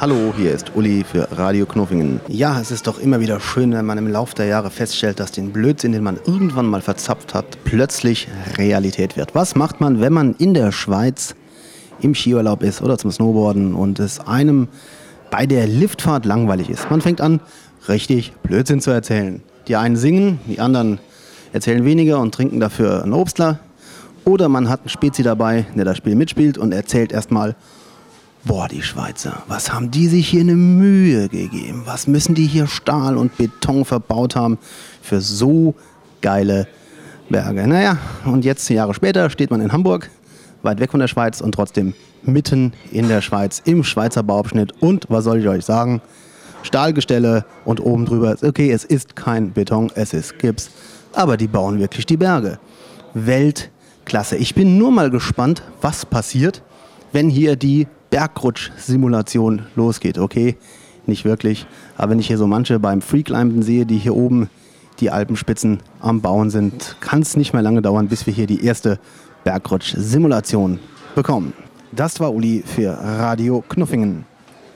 Hallo, hier ist Uli für Radio Knuffingen. Ja, es ist doch immer wieder schön, wenn man im Laufe der Jahre feststellt, dass den Blödsinn, den man irgendwann mal verzapft hat, plötzlich Realität wird. Was macht man, wenn man in der Schweiz im Skiurlaub ist oder zum Snowboarden und es einem bei der Liftfahrt langweilig ist? Man fängt an, richtig Blödsinn zu erzählen. Die einen singen, die anderen erzählen weniger und trinken dafür einen Obstler. Oder man hat einen Spezi dabei, der das Spiel mitspielt und erzählt erstmal, Boah, die Schweizer, was haben die sich hier eine Mühe gegeben? Was müssen die hier Stahl und Beton verbaut haben für so geile Berge? Naja, und jetzt Jahre später steht man in Hamburg, weit weg von der Schweiz und trotzdem mitten in der Schweiz, im Schweizer Bauabschnitt. Und was soll ich euch sagen? Stahlgestelle und oben drüber, okay, es ist kein Beton, es ist Gips. Aber die bauen wirklich die Berge. Weltklasse. Ich bin nur mal gespannt, was passiert, wenn hier die Bergrutsch-Simulation losgeht. Okay, nicht wirklich. Aber wenn ich hier so manche beim Freeclimben sehe, die hier oben die Alpenspitzen am Bauen sind, kann es nicht mehr lange dauern, bis wir hier die erste Bergrutsch-Simulation bekommen. Das war Uli für Radio Knuffingen.